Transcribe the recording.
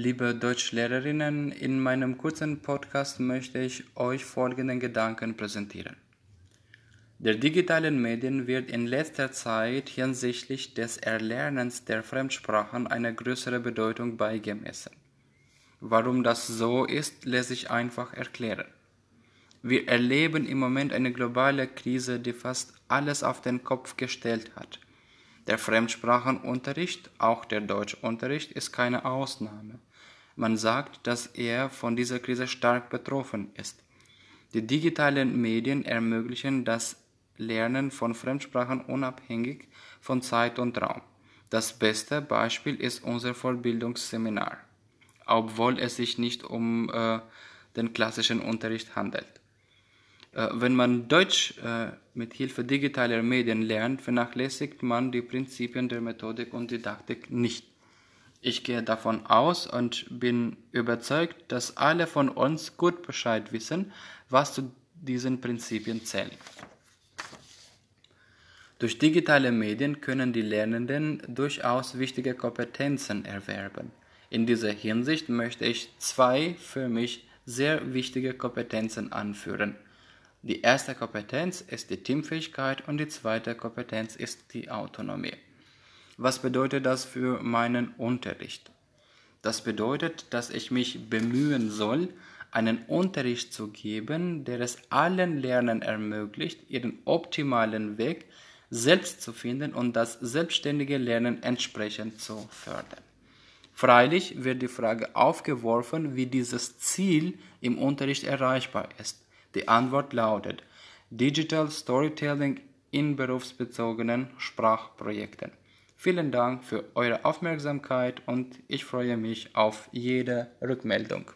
Liebe Deutschlehrerinnen, in meinem kurzen Podcast möchte ich euch folgenden Gedanken präsentieren. Der digitalen Medien wird in letzter Zeit hinsichtlich des Erlernens der Fremdsprachen eine größere Bedeutung beigemessen. Warum das so ist, lässt sich einfach erklären. Wir erleben im Moment eine globale Krise, die fast alles auf den Kopf gestellt hat. Der Fremdsprachenunterricht, auch der Deutschunterricht, ist keine Ausnahme. Man sagt, dass er von dieser Krise stark betroffen ist. Die digitalen Medien ermöglichen das Lernen von Fremdsprachen unabhängig von Zeit und Raum. Das beste Beispiel ist unser Vollbildungsseminar, obwohl es sich nicht um äh, den klassischen Unterricht handelt. Äh, wenn man Deutsch äh, mit Hilfe digitaler Medien lernt, vernachlässigt man die Prinzipien der Methodik und Didaktik nicht. Ich gehe davon aus und bin überzeugt, dass alle von uns gut Bescheid wissen, was zu diesen Prinzipien zählt. Durch digitale Medien können die Lernenden durchaus wichtige Kompetenzen erwerben. In dieser Hinsicht möchte ich zwei für mich sehr wichtige Kompetenzen anführen. Die erste Kompetenz ist die Teamfähigkeit und die zweite Kompetenz ist die Autonomie. Was bedeutet das für meinen Unterricht? Das bedeutet, dass ich mich bemühen soll, einen Unterricht zu geben, der es allen Lernern ermöglicht, ihren optimalen Weg selbst zu finden und das selbstständige Lernen entsprechend zu fördern. Freilich wird die Frage aufgeworfen, wie dieses Ziel im Unterricht erreichbar ist. Die Antwort lautet Digital Storytelling in berufsbezogenen Sprachprojekten. Vielen Dank für eure Aufmerksamkeit und ich freue mich auf jede Rückmeldung.